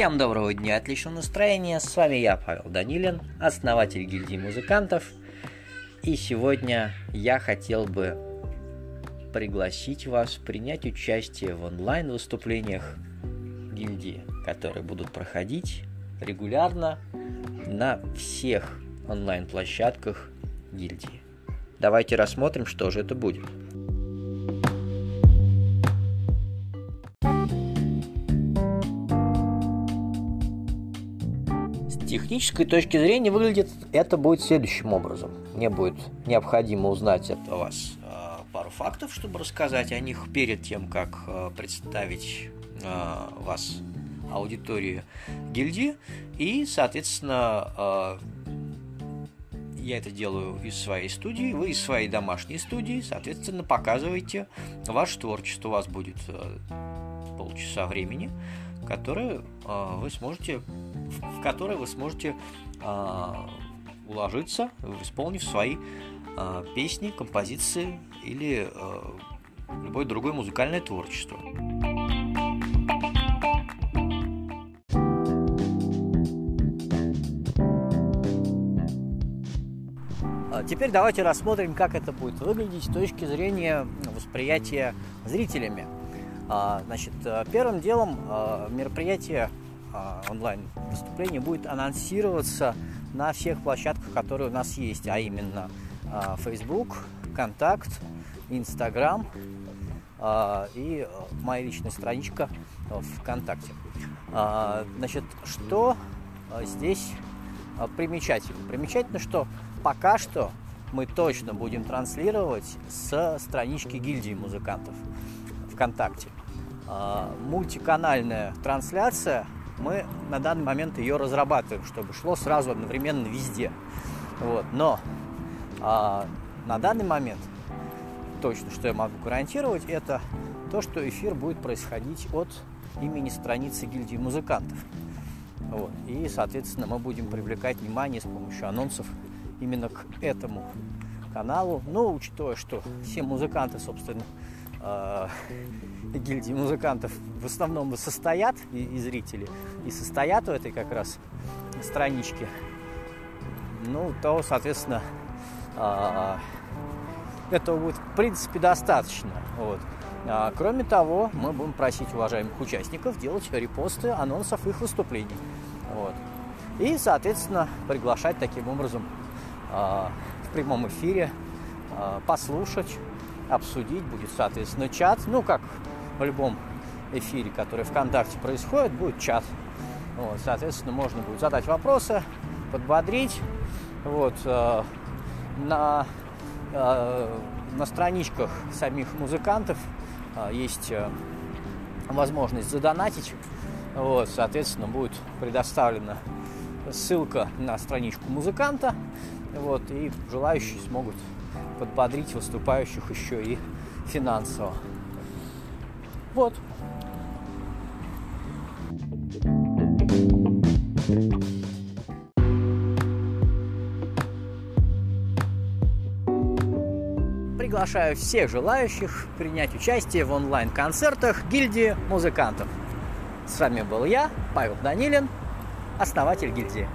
Всем доброго дня, отличного настроения. С вами я, Павел Данилин, основатель гильдии музыкантов. И сегодня я хотел бы пригласить вас принять участие в онлайн-выступлениях гильдии, которые будут проходить регулярно на всех онлайн-площадках гильдии. Давайте рассмотрим, что же это будет. Технической точки зрения выглядит это будет следующим образом. Мне будет необходимо узнать от вас э, пару фактов, чтобы рассказать о них перед тем, как э, представить э, вас аудитории гильдии. И, соответственно, я это делаю из своей студии, вы из своей домашней студии, соответственно, показываете ваше творчество. У вас будет полчаса времени, которое вы сможете в которой вы сможете э, уложиться, исполнив свои э, песни, композиции или э, любое другое музыкальное творчество. Теперь давайте рассмотрим, как это будет выглядеть с точки зрения восприятия зрителями. Значит, первым делом мероприятие а, онлайн выступление будет анонсироваться на всех площадках, которые у нас есть, а именно а, Facebook, Контакт, Instagram а, и моя личная страничка ВКонтакте. Значит, что здесь примечательно? Примечательно, что пока что мы точно будем транслировать с странички гильдии музыкантов ВКонтакте. Мультиканальная трансляция мы на данный момент ее разрабатываем, чтобы шло сразу одновременно везде. Вот. Но а, на данный момент точно, что я могу гарантировать, это то, что эфир будет происходить от имени страницы гильдии музыкантов. Вот. И, соответственно, мы будем привлекать внимание с помощью анонсов именно к этому каналу. Но учитывая, что все музыканты, собственно, э, гильдии музыкантов в основном состоят, и, и зрители, и состоят в этой как раз страничке, ну, то, соответственно, э, этого будет, в принципе, достаточно. Вот. А, кроме того, мы будем просить уважаемых участников делать репосты анонсов их выступлений. Вот. И, соответственно, приглашать таким образом э, в прямом эфире э, послушать обсудить, будет, соответственно, чат. Ну, как в любом эфире, который ВКонтакте происходит, будет чат. Вот, соответственно, можно будет задать вопросы, подбодрить. Вот, э, на, э, на страничках самих музыкантов э, есть э, возможность задонатить. Вот, соответственно, будет предоставлена ссылка на страничку музыканта. Вот, и желающие смогут подбодрить выступающих еще и финансово. Вот. Приглашаю всех желающих принять участие в онлайн-концертах гильдии музыкантов. С вами был я, Павел Данилин, основатель гильдии.